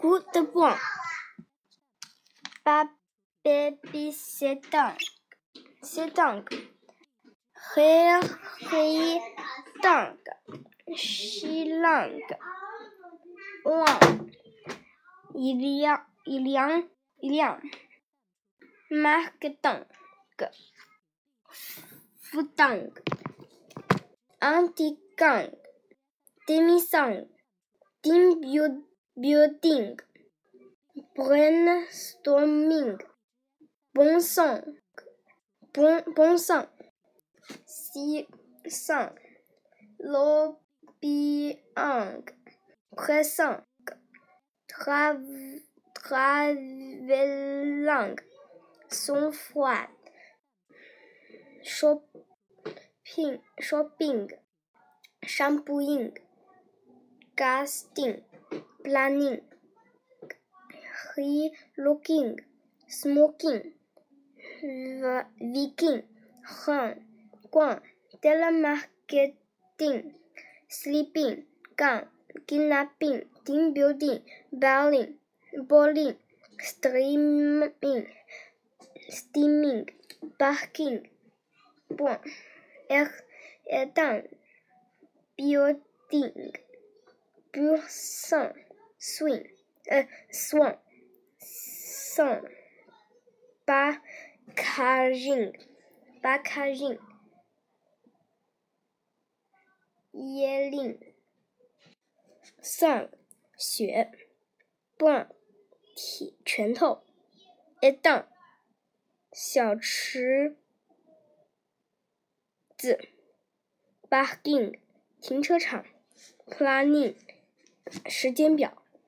Coup de poing. Ba baby. C'est dingue. Ré ré dingue. Chilangue. Lang. Il a il y a il y a. Marque. Foutangue. Anti-gang. Demi-sang. Team building. Brainstorming. Bon sang. Bon, sang. Si sang. Lobbying. Pressant. Trav, traveling. Sang froid. Shopping. Shopping. Shampooing. Casting. Planning. Re-looking. Smoking. Viking. Run. 逛 telemarketing, sleeping, gun, kidnapping, team building, bowling, bowling, streaming, steaming, barking, bon, air, étant, building, swing，呃，swan，送，ba k a r i n g b a k a r i n g y e l i n g s u n 雪，bon，铁拳头，a d o n 小池子，parking，停车场，planning，时间表。